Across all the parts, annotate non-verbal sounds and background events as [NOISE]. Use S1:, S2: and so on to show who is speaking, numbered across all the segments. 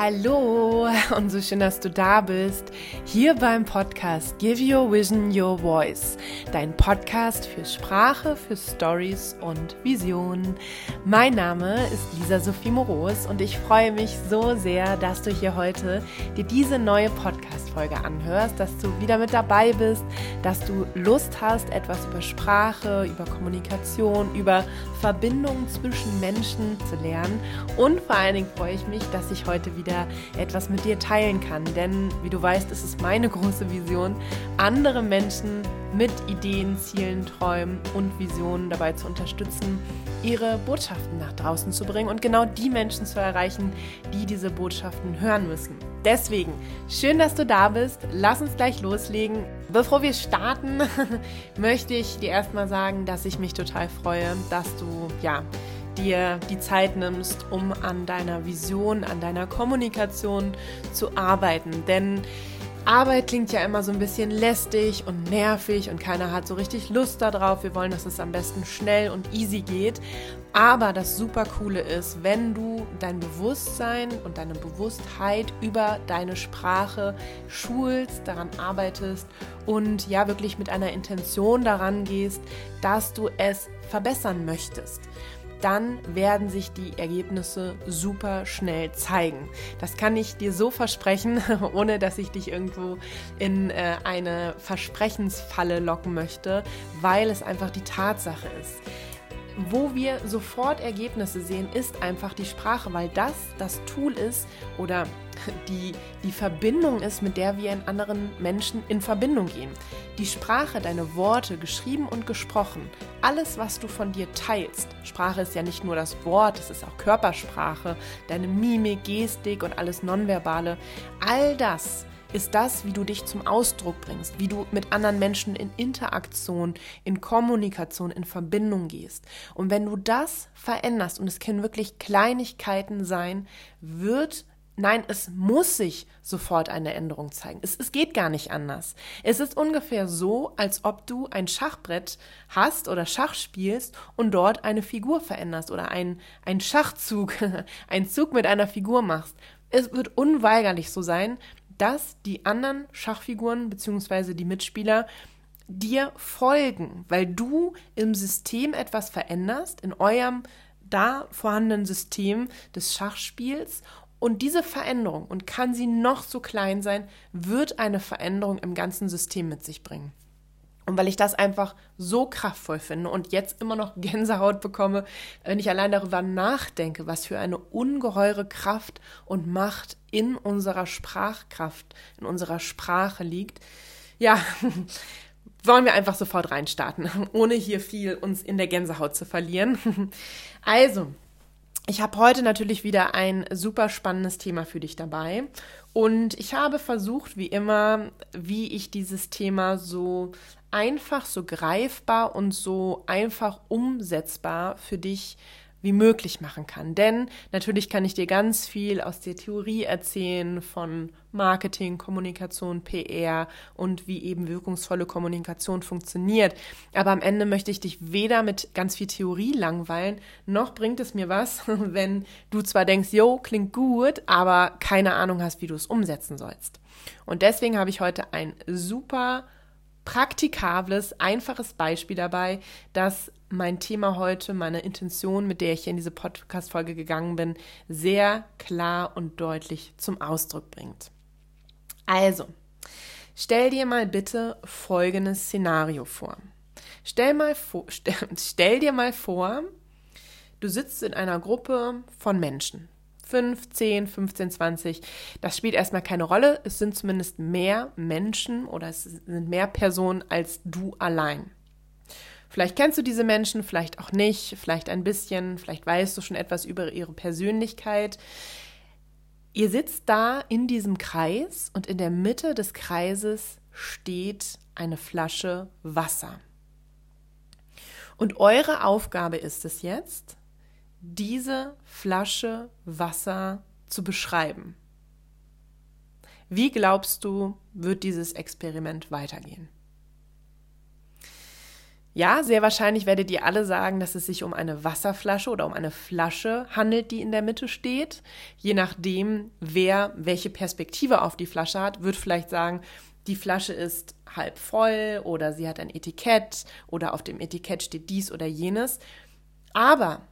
S1: Hallo und so schön, dass du da bist. Hier beim Podcast Give Your Vision Your Voice. Dein Podcast für Sprache, für Stories und Visionen. Mein Name ist Lisa Sophie Moros und ich freue mich so sehr, dass du hier heute dir diese neue Podcast-Folge anhörst, dass du wieder mit dabei bist, dass du Lust hast, etwas über Sprache, über Kommunikation, über Verbindungen zwischen Menschen zu lernen. Und vor allen Dingen freue ich mich, dass ich heute wieder wieder etwas mit dir teilen kann. Denn wie du weißt, ist es meine große Vision, andere Menschen mit Ideen, Zielen, Träumen und Visionen dabei zu unterstützen, ihre Botschaften nach draußen zu bringen und genau die Menschen zu erreichen, die diese Botschaften hören müssen. Deswegen, schön, dass du da bist. Lass uns gleich loslegen. Bevor wir starten, [LAUGHS] möchte ich dir erstmal sagen, dass ich mich total freue, dass du ja dir die Zeit nimmst, um an deiner Vision, an deiner Kommunikation zu arbeiten. Denn Arbeit klingt ja immer so ein bisschen lästig und nervig und keiner hat so richtig Lust darauf. Wir wollen, dass es am besten schnell und easy geht. Aber das super coole ist, wenn du dein Bewusstsein und deine Bewusstheit über deine Sprache schulst, daran arbeitest und ja wirklich mit einer Intention daran gehst, dass du es verbessern möchtest dann werden sich die Ergebnisse super schnell zeigen. Das kann ich dir so versprechen, [LAUGHS] ohne dass ich dich irgendwo in äh, eine Versprechensfalle locken möchte, weil es einfach die Tatsache ist wo wir sofort Ergebnisse sehen, ist einfach die Sprache, weil das das Tool ist oder [LAUGHS] die, die Verbindung ist, mit der wir in anderen Menschen in Verbindung gehen. Die Sprache, deine Worte, geschrieben und gesprochen, alles, was du von dir teilst. Sprache ist ja nicht nur das Wort, es ist auch Körpersprache, deine Mimik, Gestik und alles Nonverbale. All das ist das, wie du dich zum Ausdruck bringst, wie du mit anderen Menschen in Interaktion, in Kommunikation, in Verbindung gehst. Und wenn du das veränderst, und es können wirklich Kleinigkeiten sein, wird Nein, es muss sich sofort eine Änderung zeigen. Es, es, geht gar nicht anders. Es ist ungefähr so, als ob du ein Schachbrett hast oder Schach spielst und dort eine Figur veränderst oder ein, ein Schachzug, [LAUGHS] ein Zug mit einer Figur machst. Es wird unweigerlich so sein, dass die anderen Schachfiguren bzw. die Mitspieler dir folgen, weil du im System etwas veränderst, in eurem da vorhandenen System des Schachspiels. Und diese Veränderung, und kann sie noch so klein sein, wird eine Veränderung im ganzen System mit sich bringen. Und weil ich das einfach so kraftvoll finde und jetzt immer noch [LAUGHS] Gänsehaut bekomme, wenn ich allein darüber nachdenke, was für eine ungeheure Kraft und Macht in unserer Sprachkraft, in unserer Sprache liegt, ja, [LAUGHS] wollen wir einfach sofort reinstarten, [LAUGHS] ohne hier viel uns in der Gänsehaut zu verlieren. Also, ich habe heute natürlich wieder ein super spannendes Thema für dich dabei und ich habe versucht, wie immer, wie ich dieses Thema so einfach, so greifbar und so einfach umsetzbar für dich wie möglich machen kann. Denn natürlich kann ich dir ganz viel aus der Theorie erzählen von Marketing, Kommunikation, PR und wie eben wirkungsvolle Kommunikation funktioniert. Aber am Ende möchte ich dich weder mit ganz viel Theorie langweilen, noch bringt es mir was, [LAUGHS] wenn du zwar denkst, jo, klingt gut, aber keine Ahnung hast, wie du es umsetzen sollst. Und deswegen habe ich heute ein super praktikables, einfaches Beispiel dabei, das mein Thema heute, meine Intention, mit der ich in diese Podcast-Folge gegangen bin, sehr klar und deutlich zum Ausdruck bringt. Also, stell dir mal bitte folgendes Szenario vor. Stell, mal vor, [LAUGHS] stell, stell dir mal vor, du sitzt in einer Gruppe von Menschen. 15, 15, 20. Das spielt erstmal keine Rolle. Es sind zumindest mehr Menschen oder es sind mehr Personen als du allein. Vielleicht kennst du diese Menschen, vielleicht auch nicht, vielleicht ein bisschen, vielleicht weißt du schon etwas über ihre Persönlichkeit. Ihr sitzt da in diesem Kreis und in der Mitte des Kreises steht eine Flasche Wasser. Und eure Aufgabe ist es jetzt, diese Flasche Wasser zu beschreiben. Wie glaubst du, wird dieses Experiment weitergehen? Ja, sehr wahrscheinlich werdet ihr alle sagen, dass es sich um eine Wasserflasche oder um eine Flasche handelt, die in der Mitte steht. Je nachdem, wer welche Perspektive auf die Flasche hat, wird vielleicht sagen, die Flasche ist halb voll oder sie hat ein Etikett oder auf dem Etikett steht dies oder jenes. Aber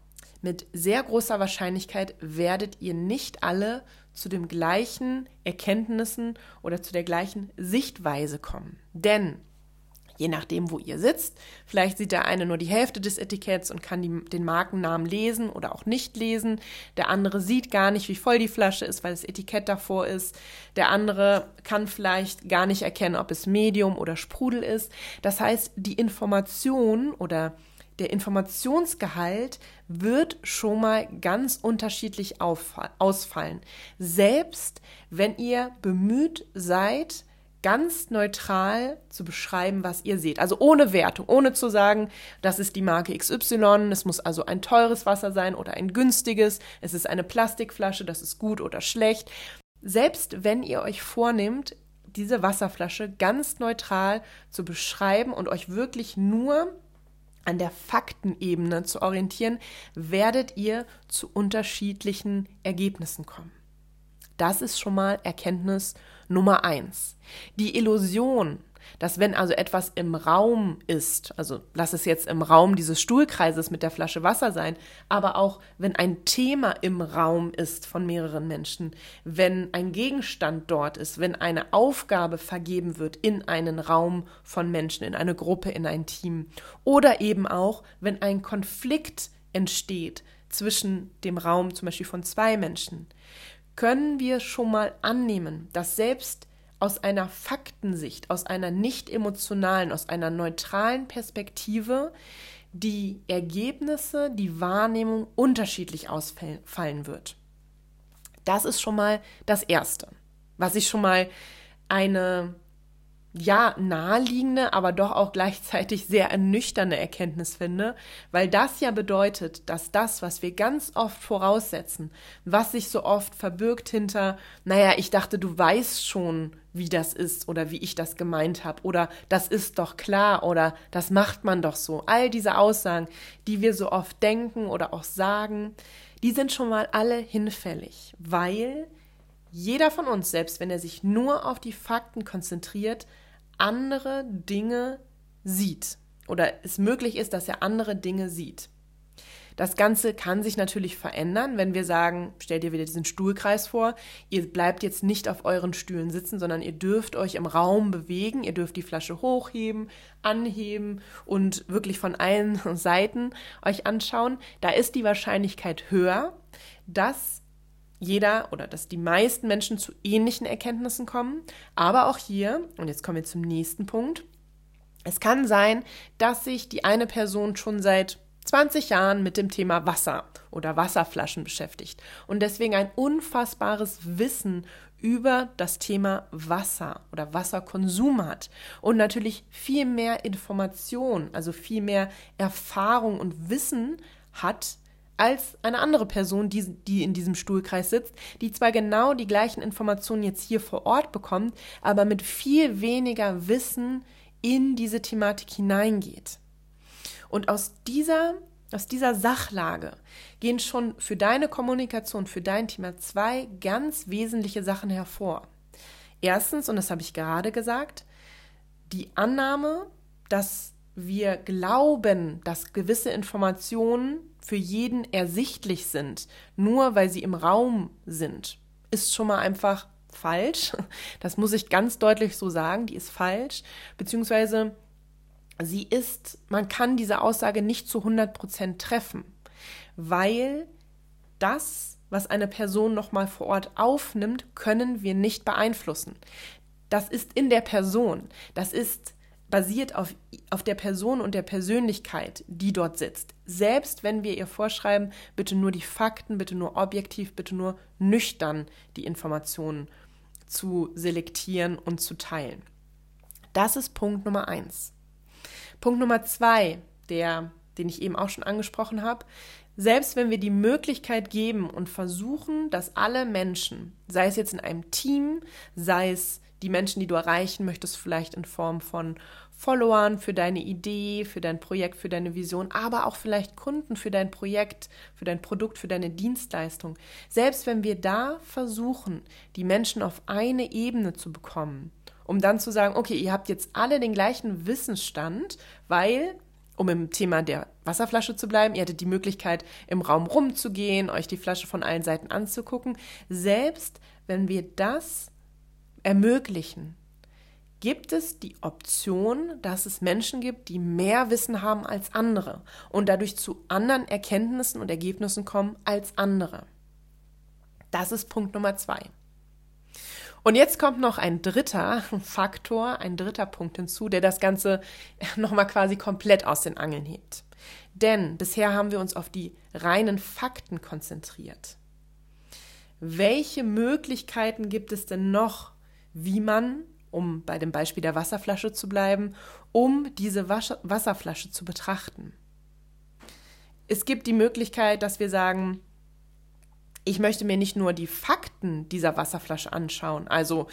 S1: mit sehr großer Wahrscheinlichkeit werdet ihr nicht alle zu den gleichen Erkenntnissen oder zu der gleichen Sichtweise kommen. Denn je nachdem, wo ihr sitzt, vielleicht sieht der eine nur die Hälfte des Etiketts und kann die, den Markennamen lesen oder auch nicht lesen. Der andere sieht gar nicht, wie voll die Flasche ist, weil das Etikett davor ist. Der andere kann vielleicht gar nicht erkennen, ob es Medium oder Sprudel ist. Das heißt, die Information oder der Informationsgehalt wird schon mal ganz unterschiedlich ausfallen. Selbst wenn ihr bemüht seid, ganz neutral zu beschreiben, was ihr seht. Also ohne Wertung, ohne zu sagen, das ist die Marke XY, es muss also ein teures Wasser sein oder ein günstiges, es ist eine Plastikflasche, das ist gut oder schlecht. Selbst wenn ihr euch vornehmt, diese Wasserflasche ganz neutral zu beschreiben und euch wirklich nur an der Faktenebene zu orientieren, werdet ihr zu unterschiedlichen Ergebnissen kommen. Das ist schon mal Erkenntnis Nummer eins. Die Illusion, dass wenn also etwas im Raum ist, also lass es jetzt im Raum dieses Stuhlkreises mit der Flasche Wasser sein, aber auch wenn ein Thema im Raum ist von mehreren Menschen, wenn ein Gegenstand dort ist, wenn eine Aufgabe vergeben wird in einen Raum von Menschen, in eine Gruppe, in ein Team oder eben auch, wenn ein Konflikt entsteht zwischen dem Raum zum Beispiel von zwei Menschen, können wir schon mal annehmen, dass selbst aus einer Faktensicht, aus einer nicht emotionalen, aus einer neutralen Perspektive die Ergebnisse, die Wahrnehmung unterschiedlich ausfallen wird. Das ist schon mal das Erste, was ich schon mal eine ja, naheliegende, aber doch auch gleichzeitig sehr ernüchternde Erkenntnis finde, weil das ja bedeutet, dass das, was wir ganz oft voraussetzen, was sich so oft verbirgt hinter, naja, ich dachte, du weißt schon, wie das ist oder wie ich das gemeint habe oder das ist doch klar oder das macht man doch so. All diese Aussagen, die wir so oft denken oder auch sagen, die sind schon mal alle hinfällig, weil jeder von uns, selbst wenn er sich nur auf die Fakten konzentriert, andere Dinge sieht oder es möglich ist, dass er andere Dinge sieht. Das Ganze kann sich natürlich verändern, wenn wir sagen, stell dir wieder diesen Stuhlkreis vor, ihr bleibt jetzt nicht auf euren Stühlen sitzen, sondern ihr dürft euch im Raum bewegen, ihr dürft die Flasche hochheben, anheben und wirklich von allen [LAUGHS] Seiten euch anschauen. Da ist die Wahrscheinlichkeit höher, dass jeder oder dass die meisten Menschen zu ähnlichen Erkenntnissen kommen. Aber auch hier, und jetzt kommen wir zum nächsten Punkt, es kann sein, dass sich die eine Person schon seit 20 Jahren mit dem Thema Wasser oder Wasserflaschen beschäftigt und deswegen ein unfassbares Wissen über das Thema Wasser oder Wasserkonsum hat und natürlich viel mehr Information, also viel mehr Erfahrung und Wissen hat als eine andere Person, die, die in diesem Stuhlkreis sitzt, die zwar genau die gleichen Informationen jetzt hier vor Ort bekommt, aber mit viel weniger Wissen in diese Thematik hineingeht. Und aus dieser, aus dieser Sachlage gehen schon für deine Kommunikation, für dein Thema zwei ganz wesentliche Sachen hervor. Erstens, und das habe ich gerade gesagt, die Annahme, dass wir glauben, dass gewisse Informationen für jeden ersichtlich sind, nur weil sie im Raum sind, ist schon mal einfach falsch. [LAUGHS] Das muss ich ganz deutlich so sagen, die ist falsch, beziehungsweise sie ist, man kann diese Aussage nicht zu 100 Prozent treffen, weil das, was eine Person nochmal vor Ort aufnimmt, können wir nicht beeinflussen. Das ist in der Person. Das ist basiert auf, auf der Person und der Persönlichkeit, die dort sitzt. Selbst wenn wir ihr vorschreiben, bitte nur die Fakten, bitte nur objektiv, bitte nur nüchtern die Informationen zu selektieren und zu teilen. Das ist Punkt Nummer eins. Punkt Nummer zwei, der, den ich eben auch schon angesprochen habe, selbst wenn wir die Möglichkeit geben und versuchen, dass alle Menschen, sei es jetzt in einem Team, sei es die Menschen, die du erreichen möchtest, vielleicht in Form von, Followern für deine Idee, für dein Projekt, für deine Vision, aber auch vielleicht Kunden für dein Projekt, für dein Produkt, für deine Dienstleistung. Selbst wenn wir da versuchen, die Menschen auf eine Ebene zu bekommen, um dann zu sagen, okay, ihr habt jetzt alle den gleichen Wissensstand, weil um im Thema der Wasserflasche zu bleiben, ihr hattet die Möglichkeit, im Raum rumzugehen, euch die Flasche von allen Seiten anzugucken. Selbst wenn wir das ermöglichen, gibt es die Option, dass es Menschen gibt, die mehr Wissen haben als andere und dadurch zu anderen Erkenntnissen und Ergebnissen kommen als andere. Das ist Punkt Nummer zwei. Und jetzt kommt noch ein dritter [LAUGHS] Faktor, ein dritter Punkt hinzu, der das Ganze [LAUGHS] nochmal quasi komplett aus den Angeln hebt. Denn bisher haben wir uns auf die reinen Fakten konzentriert. Welche Möglichkeiten gibt es denn noch, wie man, um bei dem Beispiel der Wasserflasche zu bleiben, um diese Wasserflasche zu betrachten? Es gibt die Möglichkeit, dass wir sagen, ich möchte mir nicht nur die Fakten dieser Wasserflasche anschauen, also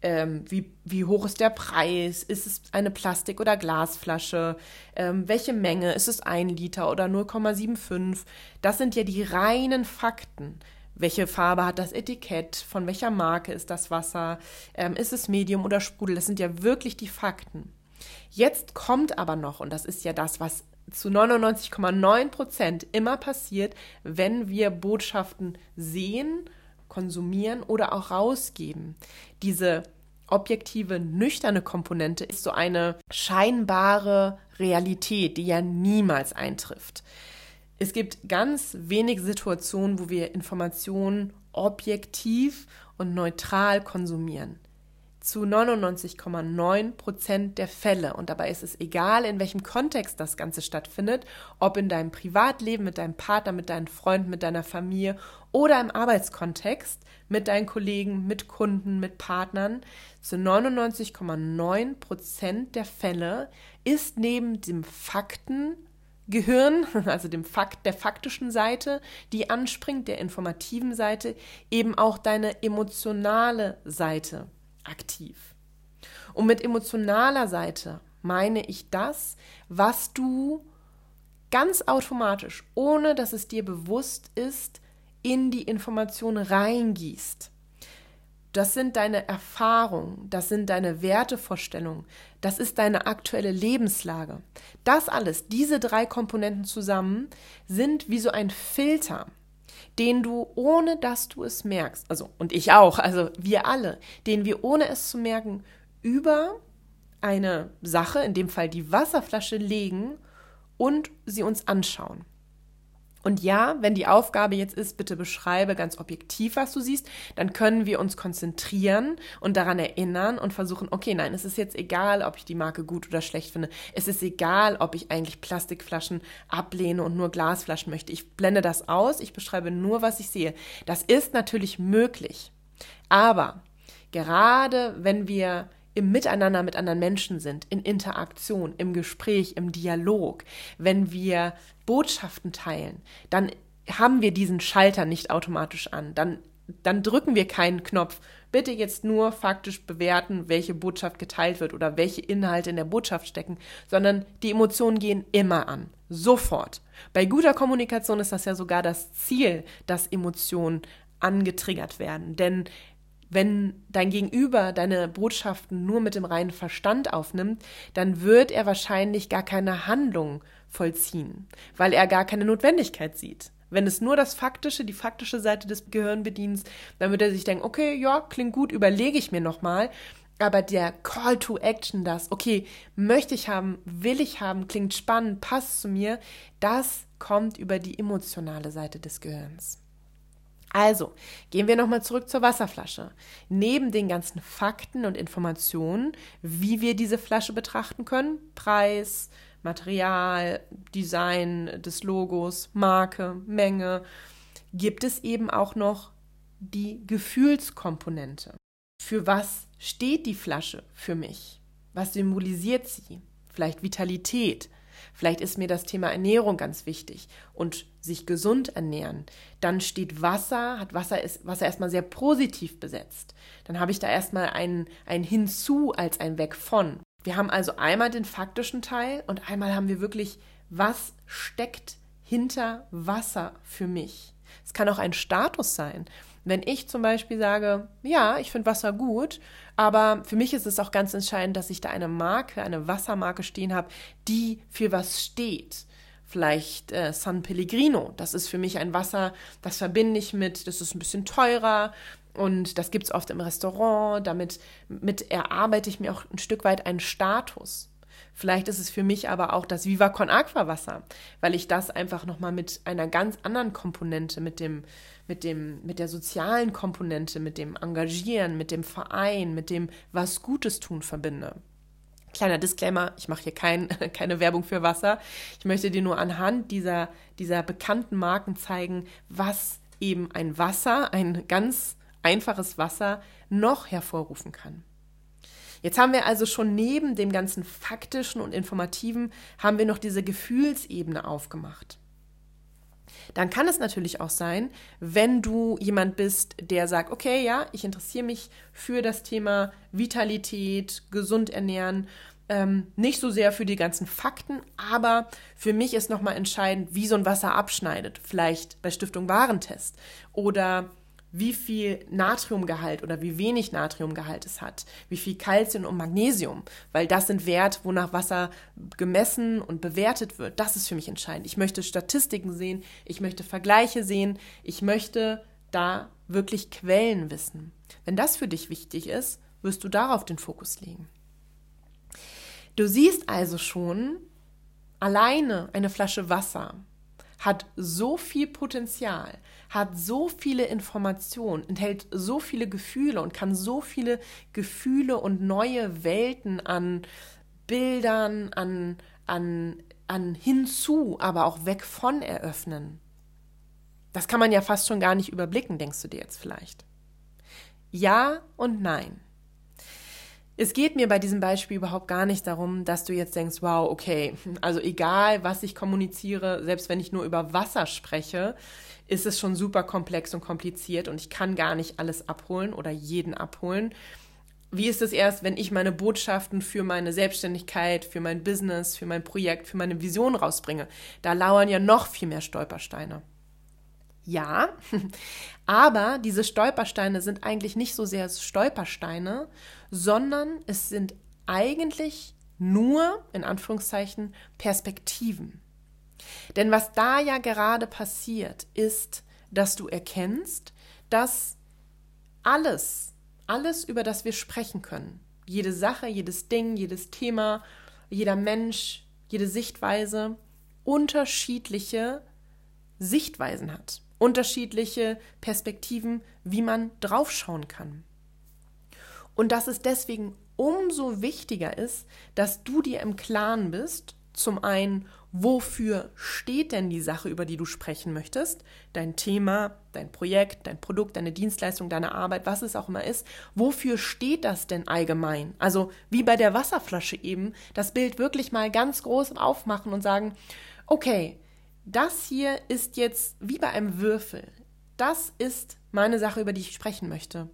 S1: ähm, wie, wie hoch ist der Preis, ist es eine Plastik- oder Glasflasche, ähm, welche Menge, ist es ein Liter oder 0,75, das sind ja die reinen Fakten. Welche Farbe hat das Etikett? Von welcher Marke ist das Wasser? Ähm, ist es Medium oder Sprudel? Das sind ja wirklich die Fakten. Jetzt kommt aber noch, und das ist ja das, was zu 99,9 Prozent immer passiert, wenn wir Botschaften sehen, konsumieren oder auch rausgeben. Diese objektive, nüchterne Komponente ist so eine scheinbare Realität, die ja niemals eintrifft. Es gibt ganz wenige Situationen, wo wir Informationen objektiv und neutral konsumieren zu 99,9 Prozent der Fälle. Und dabei ist es egal, in welchem Kontext das Ganze stattfindet, ob in deinem Privatleben, mit deinem Partner, mit deinen Freunden, mit deiner Familie oder im Arbeitskontext, mit deinen Kollegen, mit Kunden, mit Partnern. Zu 99,9 Prozent der Fälle ist neben dem Fakten Gehirn, [LAUGHS] also dem Fakt, der faktischen Seite, die anspringt, der informativen Seite, eben auch deine emotionale Seite aktiv. Und mit emotionaler Seite meine ich das, was du ganz automatisch, ohne dass es dir bewusst ist, in die Information reingießt. Das sind deine Erfahrungen, das sind deine Wertevorstellungen, das ist deine aktuelle Lebenslage. Das alles, diese drei Komponenten zusammen, sind wie so ein Filter den du, ohne dass du es merkst, also und ich auch, also wir alle, den wir ohne es zu merken über eine Sache, in dem Fall die Wasserflasche legen und sie uns anschauen. Und ja, wenn die Aufgabe jetzt ist, bitte beschreibe ganz objektiv, was du siehst, dann können wir uns konzentrieren und daran erinnern und versuchen, okay, nein, es ist jetzt egal, ob ich die Marke gut oder schlecht finde. Es ist egal, ob ich eigentlich Plastikflaschen ablehne und nur Glasflaschen möchte. Ich blende das aus, ich beschreibe nur, was ich sehe. Das ist natürlich möglich. Aber gerade wenn wir im Miteinander mit anderen Menschen sind, in Interaktion, im Gespräch, im Dialog, wenn wir Botschaften teilen, dann haben wir diesen Schalter nicht automatisch an. Dann, dann drücken wir keinen Knopf. Bitte jetzt nur faktisch bewerten, welche Botschaft geteilt wird oder welche Inhalte in der Botschaft stecken, sondern die Emotionen gehen immer an. Sofort. Bei guter Kommunikation ist das ja sogar das Ziel, dass Emotionen angetriggert werden. Denn wenn dein Gegenüber deine Botschaften nur mit dem reinen Verstand aufnimmt, dann wird er wahrscheinlich gar keine Handlung vollziehen, weil er gar keine Notwendigkeit sieht. Wenn es nur das Faktische, die faktische Seite des Gehirns bedient, dann wird er sich denken, okay, ja, klingt gut, überlege ich mir nochmal. Aber der Call to Action, das, okay, möchte ich haben, will ich haben, klingt spannend, passt zu mir, das kommt über die emotionale Seite des Gehirns. Also, gehen wir nochmal zurück zur Wasserflasche. Neben den ganzen Fakten und Informationen, wie wir diese Flasche betrachten können, Preis, Material, Design des Logos, Marke, Menge, gibt es eben auch noch die Gefühlskomponente. Für was steht die Flasche für mich? Was symbolisiert sie? Vielleicht Vitalität, Vielleicht ist mir das Thema Ernährung ganz wichtig und sich gesund ernähren. Dann steht Wasser, hat Wasser ist Wasser erstmal sehr positiv besetzt. Dann habe ich da erstmal ein, ein Hinzu als ein Weg von. Wir haben also einmal den faktischen Teil und einmal haben wir wirklich, was steckt hinter Wasser für mich. Es kann auch ein Status sein. Wenn ich zum Beispiel sage, ja, ich finde Wasser gut, aber für mich ist es auch ganz entscheidend, dass ich da eine Marke, eine Wassermarke stehen habe, die für was steht. Vielleicht äh, San Pellegrino, das ist für mich ein Wasser, das verbinde ich mit, das ist ein bisschen teurer, und das gibt es oft im Restaurant. Damit mit erarbeite ich mir auch ein Stück weit einen Status. Vielleicht ist es für mich aber auch das Viva Con Aqua Wasser, weil ich das einfach nochmal mit einer ganz anderen Komponente, mit dem, mit dem, mit der sozialen Komponente, mit dem Engagieren, mit dem Verein, mit dem was Gutes tun verbinde. Kleiner Disclaimer, ich mache hier kein, [LAUGHS] keine Werbung für Wasser. Ich möchte dir nur anhand dieser, dieser bekannten Marken zeigen, was eben ein Wasser, ein ganz einfaches Wasser noch hervorrufen kann. Jetzt haben wir also schon neben dem ganzen faktischen und informativen, haben wir noch diese Gefühlsebene aufgemacht. Dann kann es natürlich auch sein, wenn du jemand bist, der sagt, okay, ja, ich interessiere mich für das Thema Vitalität, gesund ernähren, ähm, nicht so sehr für die ganzen Fakten, aber für mich ist nochmal entscheidend, wie so ein Wasser abschneidet. Vielleicht bei Stiftung Warentest oder wie viel Natriumgehalt oder wie wenig Natriumgehalt es hat, wie viel Kalzium und Magnesium, weil das sind Werte, wonach Wasser gemessen und bewertet wird. Das ist für mich entscheidend. Ich möchte Statistiken sehen, ich möchte Vergleiche sehen, ich möchte da wirklich Quellen wissen. Wenn das für dich wichtig ist, wirst du darauf den Fokus legen. Du siehst also schon, alleine eine Flasche Wasser hat so viel Potenzial, hat so viele Informationen, enthält so viele Gefühle und kann so viele Gefühle und neue Welten an Bildern, an, an, an hinzu, aber auch weg von eröffnen. Das kann man ja fast schon gar nicht überblicken, denkst du dir jetzt vielleicht. Ja und nein. Es geht mir bei diesem Beispiel überhaupt gar nicht darum, dass du jetzt denkst, wow, okay, also egal, was ich kommuniziere, selbst wenn ich nur über Wasser spreche, ist es schon super komplex und kompliziert und ich kann gar nicht alles abholen oder jeden abholen. Wie ist es erst, wenn ich meine Botschaften für meine Selbstständigkeit, für mein Business, für mein Projekt, für meine Vision rausbringe? Da lauern ja noch viel mehr Stolpersteine. Ja, [LAUGHS] aber diese Stolpersteine sind eigentlich nicht so sehr Stolpersteine, sondern es sind eigentlich nur, in Anführungszeichen, Perspektiven. Denn was da ja gerade passiert, ist, dass du erkennst, dass alles, alles, über das wir sprechen können, jede Sache, jedes Ding, jedes Thema, jeder Mensch, jede Sichtweise, unterschiedliche Sichtweisen hat, unterschiedliche Perspektiven, wie man draufschauen kann. Und dass es deswegen umso wichtiger ist, dass du dir im Klaren bist, zum einen, wofür steht denn die Sache, über die du sprechen möchtest, dein Thema, dein Projekt, dein Produkt, deine Dienstleistung, deine Arbeit, was es auch immer ist, wofür steht das denn allgemein? Also wie bei der Wasserflasche eben, das Bild wirklich mal ganz groß aufmachen und sagen, okay, das hier ist jetzt wie bei einem Würfel. Das ist meine Sache, über die ich sprechen möchte.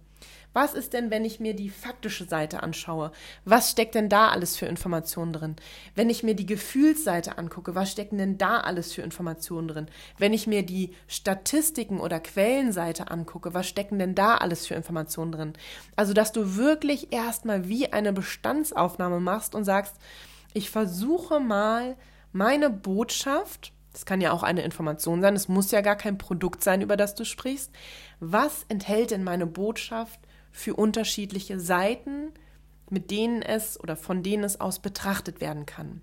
S1: Was ist denn, wenn ich mir die faktische Seite anschaue? Was steckt denn da alles für Informationen drin? Wenn ich mir die Gefühlsseite angucke, was stecken denn da alles für Informationen drin? Wenn ich mir die Statistiken oder Quellenseite angucke, was stecken denn da alles für Informationen drin? Also, dass du wirklich erstmal wie eine Bestandsaufnahme machst und sagst, ich versuche mal meine Botschaft, das kann ja auch eine Information sein, es muss ja gar kein Produkt sein, über das du sprichst. Was enthält denn meine Botschaft für unterschiedliche Seiten, mit denen es oder von denen es aus betrachtet werden kann.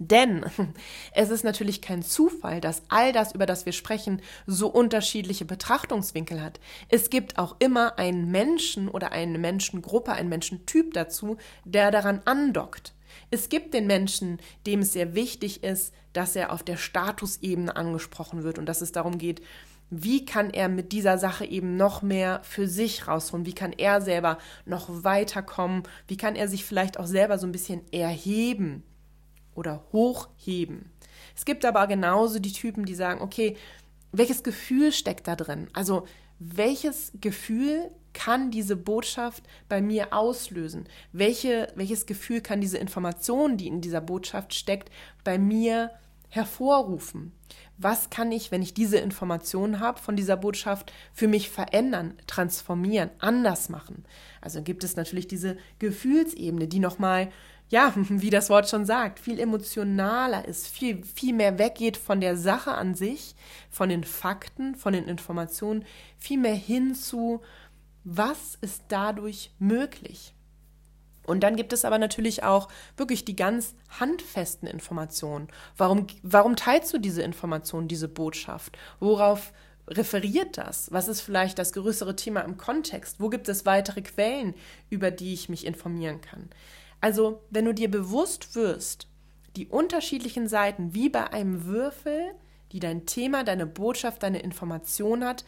S1: Denn [LAUGHS] es ist natürlich kein Zufall, dass all das, über das wir sprechen, so unterschiedliche Betrachtungswinkel hat. Es gibt auch immer einen Menschen oder eine Menschengruppe, einen Menschentyp dazu, der daran andockt. Es gibt den Menschen, dem es sehr wichtig ist, dass er auf der Statusebene angesprochen wird und dass es darum geht, wie kann er mit dieser Sache eben noch mehr für sich rausholen? Wie kann er selber noch weiterkommen? Wie kann er sich vielleicht auch selber so ein bisschen erheben oder hochheben? Es gibt aber genauso die Typen, die sagen, okay, welches Gefühl steckt da drin? Also welches Gefühl kann diese Botschaft bei mir auslösen? Welche, welches Gefühl kann diese Information, die in dieser Botschaft steckt, bei mir hervorrufen? Was kann ich, wenn ich diese Information habe von dieser Botschaft, für mich verändern, transformieren, anders machen? Also gibt es natürlich diese Gefühlsebene, die nochmal ja, [LAUGHS] wie das Wort schon sagt, viel emotionaler ist, viel, viel mehr weggeht von der Sache an sich, von den Fakten, von den Informationen, viel mehr hin zu, was ist dadurch möglich. Und dann gibt es aber natürlich auch wirklich die ganz handfesten Informationen. Warum, warum teilst du diese Information, diese Botschaft? Worauf referiert das? Was ist vielleicht das größere Thema im Kontext? Wo gibt es weitere Quellen, über die ich mich informieren kann? Also, wenn du dir bewusst wirst, die unterschiedlichen Seiten wie bei einem Würfel, die dein Thema, deine Botschaft, deine Information hat,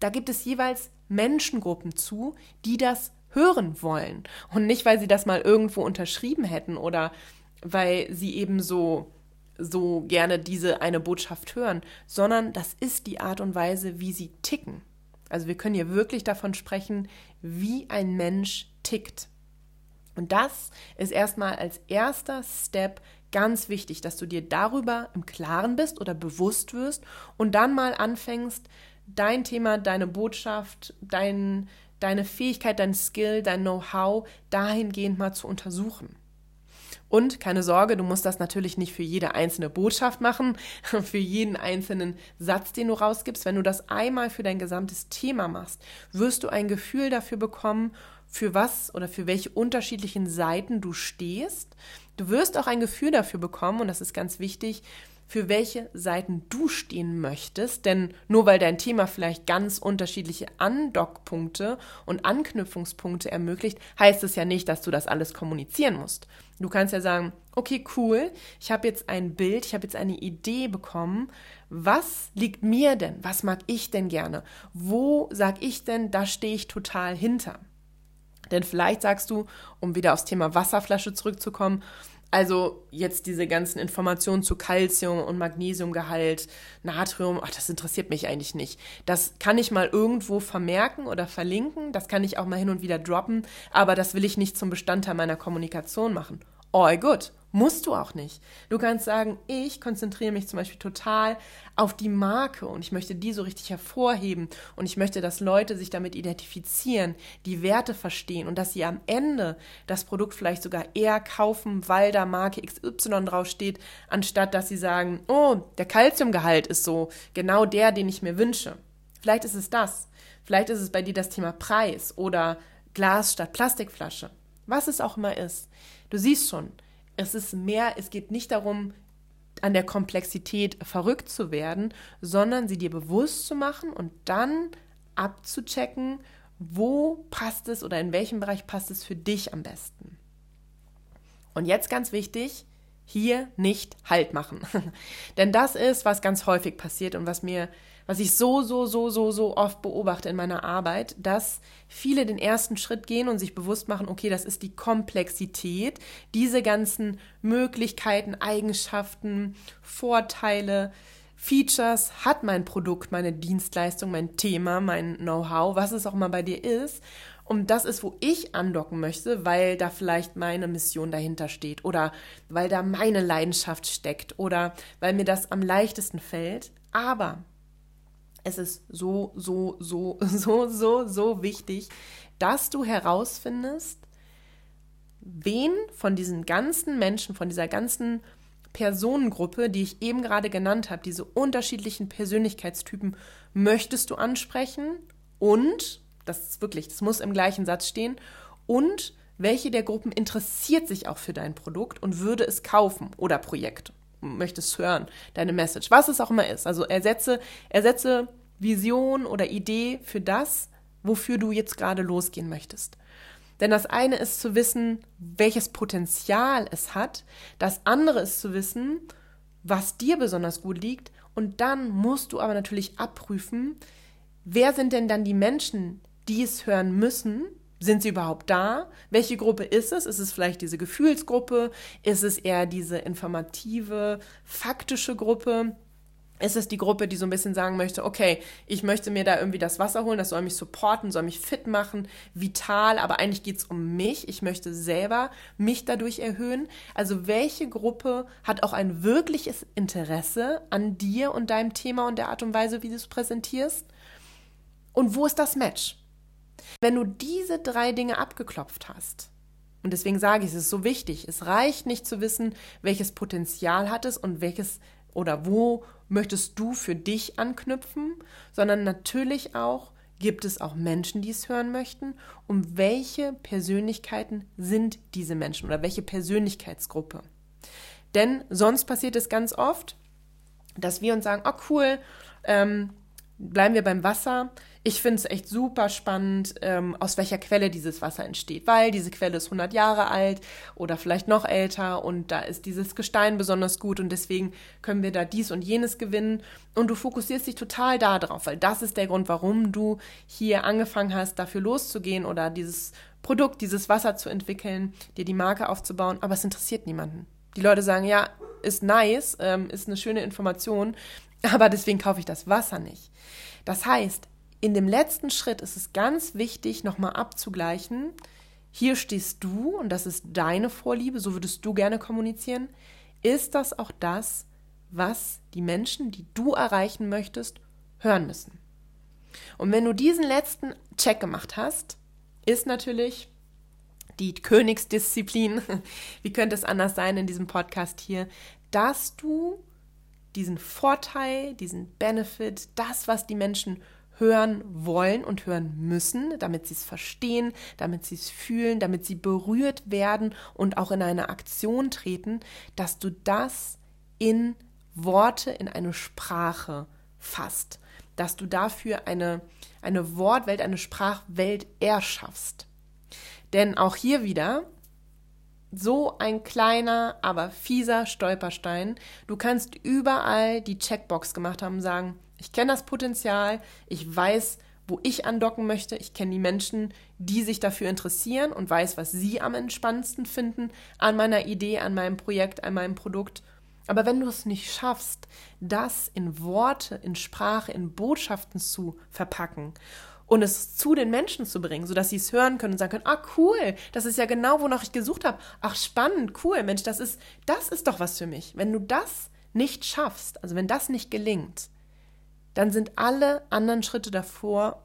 S1: da gibt es jeweils Menschengruppen zu, die das hören wollen. Und nicht, weil sie das mal irgendwo unterschrieben hätten oder weil sie eben so, so gerne diese eine Botschaft hören, sondern das ist die Art und Weise, wie sie ticken. Also wir können hier wirklich davon sprechen, wie ein Mensch tickt. Und das ist erstmal als erster Step ganz wichtig, dass du dir darüber im Klaren bist oder bewusst wirst und dann mal anfängst, dein Thema, deine Botschaft, dein, deine Fähigkeit, dein Skill, dein Know-how dahingehend mal zu untersuchen. Und keine Sorge, du musst das natürlich nicht für jede einzelne Botschaft machen, [LAUGHS] für jeden einzelnen Satz, den du rausgibst. Wenn du das einmal für dein gesamtes Thema machst, wirst du ein Gefühl dafür bekommen, für was oder für welche unterschiedlichen Seiten du stehst. Du wirst auch ein Gefühl dafür bekommen, und das ist ganz wichtig, für welche Seiten du stehen möchtest. Denn nur weil dein Thema vielleicht ganz unterschiedliche Andockpunkte und Anknüpfungspunkte ermöglicht, heißt es ja nicht, dass du das alles kommunizieren musst. Du kannst ja sagen, okay, cool, ich habe jetzt ein Bild, ich habe jetzt eine Idee bekommen. Was liegt mir denn? Was mag ich denn gerne? Wo sag ich denn, da stehe ich total hinter? Denn vielleicht sagst du, um wieder aufs Thema Wasserflasche zurückzukommen, also jetzt diese ganzen Informationen zu Calcium und Magnesiumgehalt, Natrium, ach, das interessiert mich eigentlich nicht. Das kann ich mal irgendwo vermerken oder verlinken, das kann ich auch mal hin und wieder droppen, aber das will ich nicht zum Bestandteil meiner Kommunikation machen. All good. Musst du auch nicht. Du kannst sagen, ich konzentriere mich zum Beispiel total auf die Marke und ich möchte die so richtig hervorheben und ich möchte, dass Leute sich damit identifizieren, die Werte verstehen und dass sie am Ende das Produkt vielleicht sogar eher kaufen, weil da Marke XY draufsteht, anstatt dass sie sagen, oh, der Kalziumgehalt ist so genau der, den ich mir wünsche. Vielleicht ist es das. Vielleicht ist es bei dir das Thema Preis oder Glas statt Plastikflasche. Was es auch immer ist. Du siehst schon, es ist mehr, es geht nicht darum, an der Komplexität verrückt zu werden, sondern sie dir bewusst zu machen und dann abzuchecken, wo passt es oder in welchem Bereich passt es für dich am besten. Und jetzt ganz wichtig, hier nicht Halt machen. [LAUGHS] Denn das ist, was ganz häufig passiert und was mir was ich so, so, so, so, so oft beobachte in meiner Arbeit, dass viele den ersten Schritt gehen und sich bewusst machen, okay, das ist die Komplexität, diese ganzen Möglichkeiten, Eigenschaften, Vorteile, Features hat mein Produkt, meine Dienstleistung, mein Thema, mein Know-how, was es auch mal bei dir ist. Und das ist, wo ich andocken möchte, weil da vielleicht meine Mission dahinter steht oder weil da meine Leidenschaft steckt oder weil mir das am leichtesten fällt. Aber es ist so, so, so, [LAUGHS] so, so, so wichtig, dass du herausfindest, wen von diesen ganzen Menschen, von dieser ganzen Personengruppe, die ich eben gerade genannt habe, diese unterschiedlichen Persönlichkeitstypen, möchtest du ansprechen und, das ist wirklich, das muss im gleichen Satz stehen, und welche der Gruppen interessiert sich auch für dein Produkt und würde es kaufen oder Projekt möchtest hören, deine Message, was es auch immer ist. Also ersetze, ersetze Vision oder Idee für das, wofür du jetzt gerade losgehen möchtest. Denn das eine ist zu wissen, welches Potenzial es hat, das andere ist zu wissen, was dir besonders gut liegt und dann musst du aber natürlich abprüfen, wer sind denn dann die Menschen, die es hören müssen sind sie überhaupt da? Welche Gruppe ist es? Ist es vielleicht diese Gefühlsgruppe? Ist es eher diese informative, faktische Gruppe? ist es die Gruppe, die so ein bisschen sagen möchte, okay, ich möchte mir da irgendwie das Wasser holen, das soll mich supporten, soll mich fit machen, vital, aber eigentlich geht es um mich. Ich möchte selber mich dadurch erhöhen. Also welche Gruppe hat auch ein wirkliches Interesse an dir und deinem Thema und der Art und Weise, wie du es präsentierst? Und wo ist das Match? Wenn du diese drei Dinge abgeklopft hast, und deswegen sage ich, es ist so wichtig, es reicht nicht zu wissen, welches Potenzial hat es und welches oder wo möchtest du für dich anknüpfen, sondern natürlich auch gibt es auch Menschen, die es hören möchten. Und welche Persönlichkeiten sind diese Menschen oder welche Persönlichkeitsgruppe? Denn sonst passiert es ganz oft, dass wir uns sagen, oh cool, ähm, bleiben wir beim Wasser. Ich finde es echt super spannend, ähm, aus welcher Quelle dieses Wasser entsteht, weil diese Quelle ist 100 Jahre alt oder vielleicht noch älter und da ist dieses Gestein besonders gut und deswegen können wir da dies und jenes gewinnen und du fokussierst dich total darauf, weil das ist der Grund, warum du hier angefangen hast, dafür loszugehen oder dieses Produkt, dieses Wasser zu entwickeln, dir die Marke aufzubauen, aber es interessiert niemanden. Die Leute sagen, ja, ist nice, ähm, ist eine schöne Information, [LAUGHS] aber deswegen kaufe ich das Wasser nicht. Das heißt, in dem letzten Schritt ist es ganz wichtig, nochmal abzugleichen. Hier stehst du und das ist deine Vorliebe, so würdest du gerne kommunizieren. Ist das auch das, was die Menschen, die du erreichen möchtest, hören müssen? Und wenn du diesen letzten Check gemacht hast, ist natürlich die Königsdisziplin, [LAUGHS] wie könnte es anders sein in diesem Podcast hier, dass du diesen Vorteil, diesen Benefit, das, was die Menschen hören wollen und hören müssen, damit sie es verstehen, damit sie es fühlen, damit sie berührt werden und auch in eine Aktion treten, dass du das in Worte, in eine Sprache fasst, dass du dafür eine, eine Wortwelt, eine Sprachwelt erschaffst. Denn auch hier wieder, so ein kleiner, aber fieser Stolperstein. Du kannst überall die Checkbox gemacht haben und sagen, ich kenne das Potenzial, ich weiß, wo ich andocken möchte, ich kenne die Menschen, die sich dafür interessieren und weiß, was sie am entspannendsten finden an meiner Idee, an meinem Projekt, an meinem Produkt. Aber wenn du es nicht schaffst, das in Worte, in Sprache, in Botschaften zu verpacken und es zu den Menschen zu bringen, sodass sie es hören können und sagen können, ah cool, das ist ja genau, wonach ich gesucht habe. Ach spannend, cool, Mensch, das ist, das ist doch was für mich. Wenn du das nicht schaffst, also wenn das nicht gelingt, dann sind alle anderen Schritte davor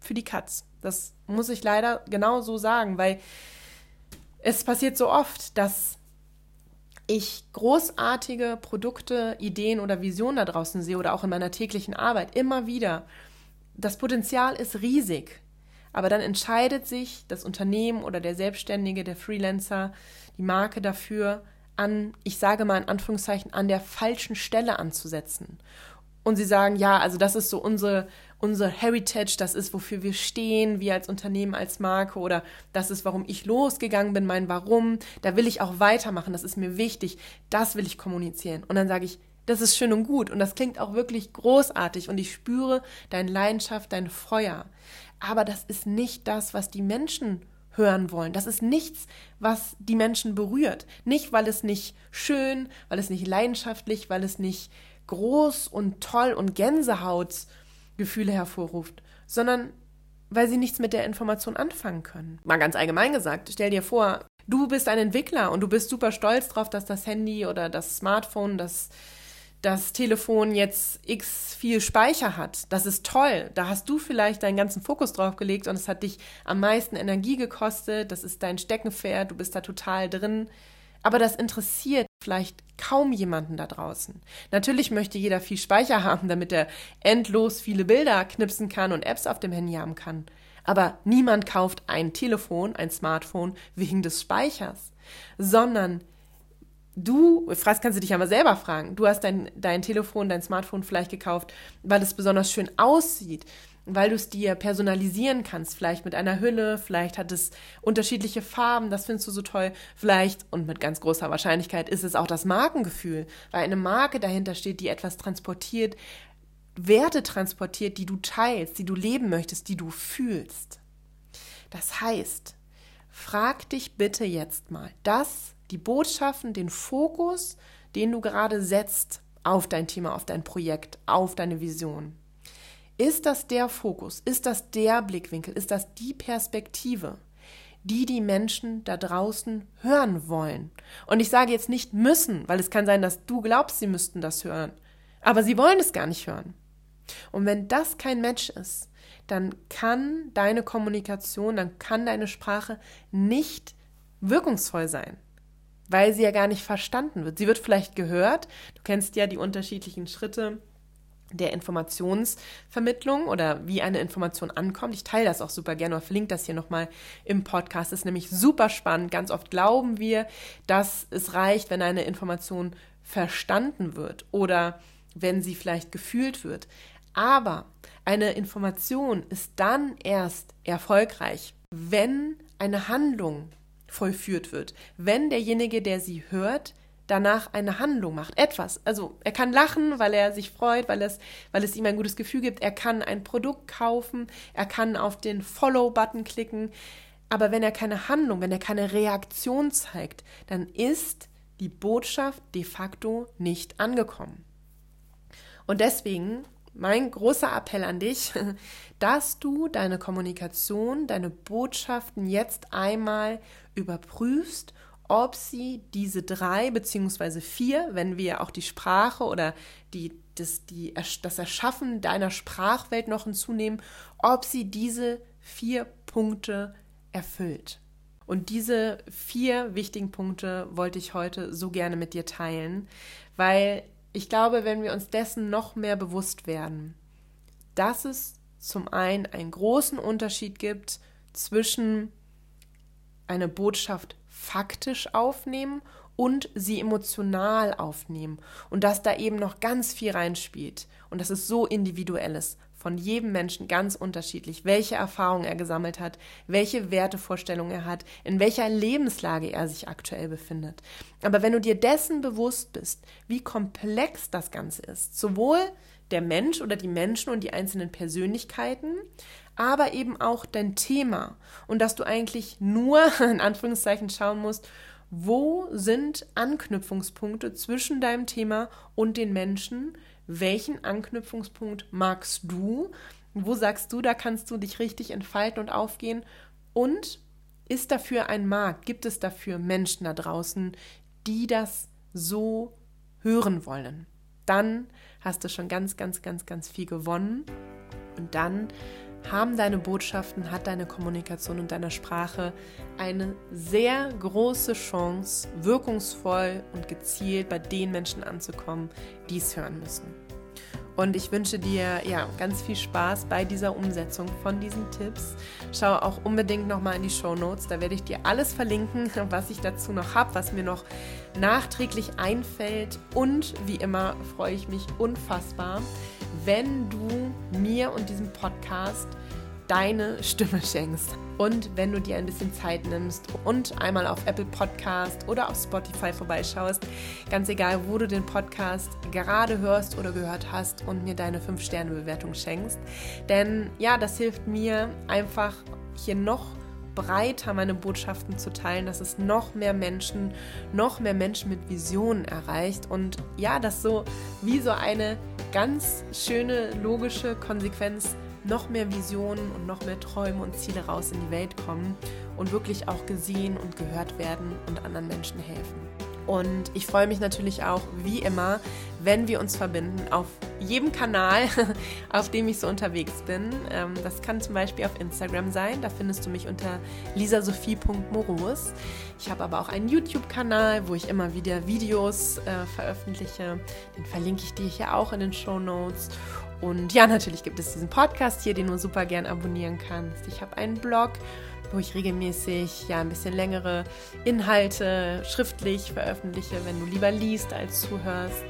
S1: für die Katz. Das muss ich leider genau so sagen, weil es passiert so oft, dass ich großartige Produkte, Ideen oder Visionen da draußen sehe oder auch in meiner täglichen Arbeit immer wieder. Das Potenzial ist riesig, aber dann entscheidet sich das Unternehmen oder der Selbstständige, der Freelancer, die Marke dafür, an, ich sage mal in Anführungszeichen, an der falschen Stelle anzusetzen und sie sagen, ja, also das ist so unsere, unsere Heritage, das ist, wofür wir stehen, wir als Unternehmen, als Marke oder das ist, warum ich losgegangen bin, mein Warum, da will ich auch weitermachen, das ist mir wichtig, das will ich kommunizieren. Und dann sage ich, das ist schön und gut und das klingt auch wirklich großartig und ich spüre deine Leidenschaft, dein Feuer. Aber das ist nicht das, was die Menschen hören wollen. Das ist nichts, was die Menschen berührt. Nicht, weil es nicht schön, weil es nicht leidenschaftlich, weil es nicht groß und toll und Gänsehautgefühle hervorruft, sondern weil sie nichts mit der Information anfangen können. Mal ganz allgemein gesagt, stell dir vor, du bist ein Entwickler und du bist super stolz drauf, dass das Handy oder das Smartphone, das, das Telefon jetzt x viel Speicher hat. Das ist toll. Da hast du vielleicht deinen ganzen Fokus drauf gelegt und es hat dich am meisten Energie gekostet. Das ist dein Steckenpferd, du bist da total drin. Aber das interessiert vielleicht kaum jemanden da draußen. Natürlich möchte jeder viel Speicher haben, damit er endlos viele Bilder knipsen kann und Apps auf dem Handy haben kann. Aber niemand kauft ein Telefon, ein Smartphone wegen des Speichers, sondern du, fragst, kannst du dich ja mal selber fragen, du hast dein, dein Telefon, dein Smartphone vielleicht gekauft, weil es besonders schön aussieht, weil du es dir personalisieren kannst, vielleicht mit einer Hülle, vielleicht hat es unterschiedliche Farben, das findest du so toll, vielleicht und mit ganz großer Wahrscheinlichkeit ist es auch das Markengefühl, weil eine Marke dahinter steht, die etwas transportiert, Werte transportiert, die du teilst, die du leben möchtest, die du fühlst. Das heißt, frag dich bitte jetzt mal, dass die Botschaften, den Fokus, den du gerade setzt auf dein Thema, auf dein Projekt, auf deine Vision? Ist das der Fokus? Ist das der Blickwinkel? Ist das die Perspektive, die die Menschen da draußen hören wollen? Und ich sage jetzt nicht müssen, weil es kann sein, dass du glaubst, sie müssten das hören. Aber sie wollen es gar nicht hören. Und wenn das kein Match ist, dann kann deine Kommunikation, dann kann deine Sprache nicht wirkungsvoll sein, weil sie ja gar nicht verstanden wird. Sie wird vielleicht gehört, du kennst ja die unterschiedlichen Schritte der Informationsvermittlung oder wie eine Information ankommt. Ich teile das auch super gerne oder verlinke das hier nochmal im Podcast. Das ist nämlich super spannend. Ganz oft glauben wir, dass es reicht, wenn eine Information verstanden wird oder wenn sie vielleicht gefühlt wird. Aber eine Information ist dann erst erfolgreich, wenn eine Handlung vollführt wird, wenn derjenige, der sie hört, danach eine Handlung macht, etwas. Also er kann lachen, weil er sich freut, weil es, weil es ihm ein gutes Gefühl gibt. Er kann ein Produkt kaufen, er kann auf den Follow-Button klicken. Aber wenn er keine Handlung, wenn er keine Reaktion zeigt, dann ist die Botschaft de facto nicht angekommen. Und deswegen mein großer Appell an dich, [LAUGHS] dass du deine Kommunikation, deine Botschaften jetzt einmal überprüfst, ob sie diese drei beziehungsweise vier, wenn wir auch die Sprache oder die, das, die, das Erschaffen deiner Sprachwelt noch hinzunehmen, ob sie diese vier Punkte erfüllt. Und diese vier wichtigen Punkte wollte ich heute so gerne mit dir teilen, weil ich glaube, wenn wir uns dessen noch mehr bewusst werden, dass es zum einen einen großen Unterschied gibt zwischen eine Botschaft faktisch aufnehmen und sie emotional aufnehmen und dass da eben noch ganz viel reinspielt und dass es so individuell ist von jedem Menschen ganz unterschiedlich, welche Erfahrungen er gesammelt hat, welche Wertevorstellungen er hat, in welcher Lebenslage er sich aktuell befindet. Aber wenn du dir dessen bewusst bist, wie komplex das Ganze ist, sowohl der Mensch oder die Menschen und die einzelnen Persönlichkeiten, aber eben auch dein Thema und dass du eigentlich nur [LAUGHS] in Anführungszeichen schauen musst, wo sind Anknüpfungspunkte zwischen deinem Thema und den Menschen, welchen Anknüpfungspunkt magst du? Wo sagst du, da kannst du dich richtig entfalten und aufgehen? Und ist dafür ein Markt? Gibt es dafür Menschen da draußen, die das so hören wollen? Dann hast du schon ganz, ganz, ganz, ganz viel gewonnen. Und dann haben deine Botschaften, hat deine Kommunikation und deine Sprache eine sehr große Chance, wirkungsvoll und gezielt bei den Menschen anzukommen, die es hören müssen. Und ich wünsche dir ja ganz viel Spaß bei dieser Umsetzung von diesen Tipps. Schau auch unbedingt nochmal in die Show Notes. Da werde ich dir alles verlinken, [LAUGHS] was ich dazu noch habe, was mir noch nachträglich einfällt. Und wie immer freue ich mich unfassbar, wenn du mir und diesem Podcast deine Stimme schenkst. Und wenn du dir ein bisschen Zeit nimmst und einmal auf Apple Podcast oder auf Spotify vorbeischaust, ganz egal, wo du den Podcast gerade hörst oder gehört hast und mir deine 5-Sterne-Bewertung schenkst. Denn ja, das hilft mir einfach hier noch breiter meine Botschaften zu teilen, dass es noch mehr Menschen, noch mehr Menschen mit Visionen erreicht und ja, dass so wie so eine ganz schöne logische Konsequenz noch mehr Visionen und noch mehr Träume und Ziele raus in die Welt kommen und wirklich auch gesehen und gehört werden und anderen Menschen helfen. Und ich freue mich natürlich auch, wie immer, wenn wir uns verbinden auf jedem Kanal, [LAUGHS] auf dem ich so unterwegs bin. Ähm, das kann zum Beispiel auf Instagram sein. Da findest du mich unter lisasophie.moros. Ich habe aber auch einen YouTube-Kanal, wo ich immer wieder Videos äh, veröffentliche. Den verlinke ich dir hier auch in den Show Notes. Und ja, natürlich gibt es diesen Podcast hier, den du super gern abonnieren kannst. Ich habe einen Blog, wo ich regelmäßig ja ein bisschen längere Inhalte schriftlich veröffentliche, wenn du lieber liest als zuhörst.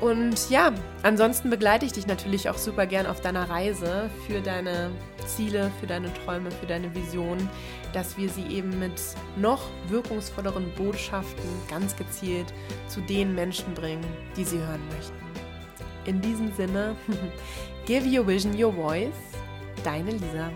S1: Und ja, ansonsten begleite ich dich natürlich auch super gern auf deiner Reise für deine Ziele, für deine Träume, für deine Visionen, dass wir sie eben mit noch wirkungsvolleren Botschaften ganz gezielt zu den Menschen bringen, die sie hören möchten. In diesem Sinne, [LAUGHS] give your vision your voice. Deine Lisa.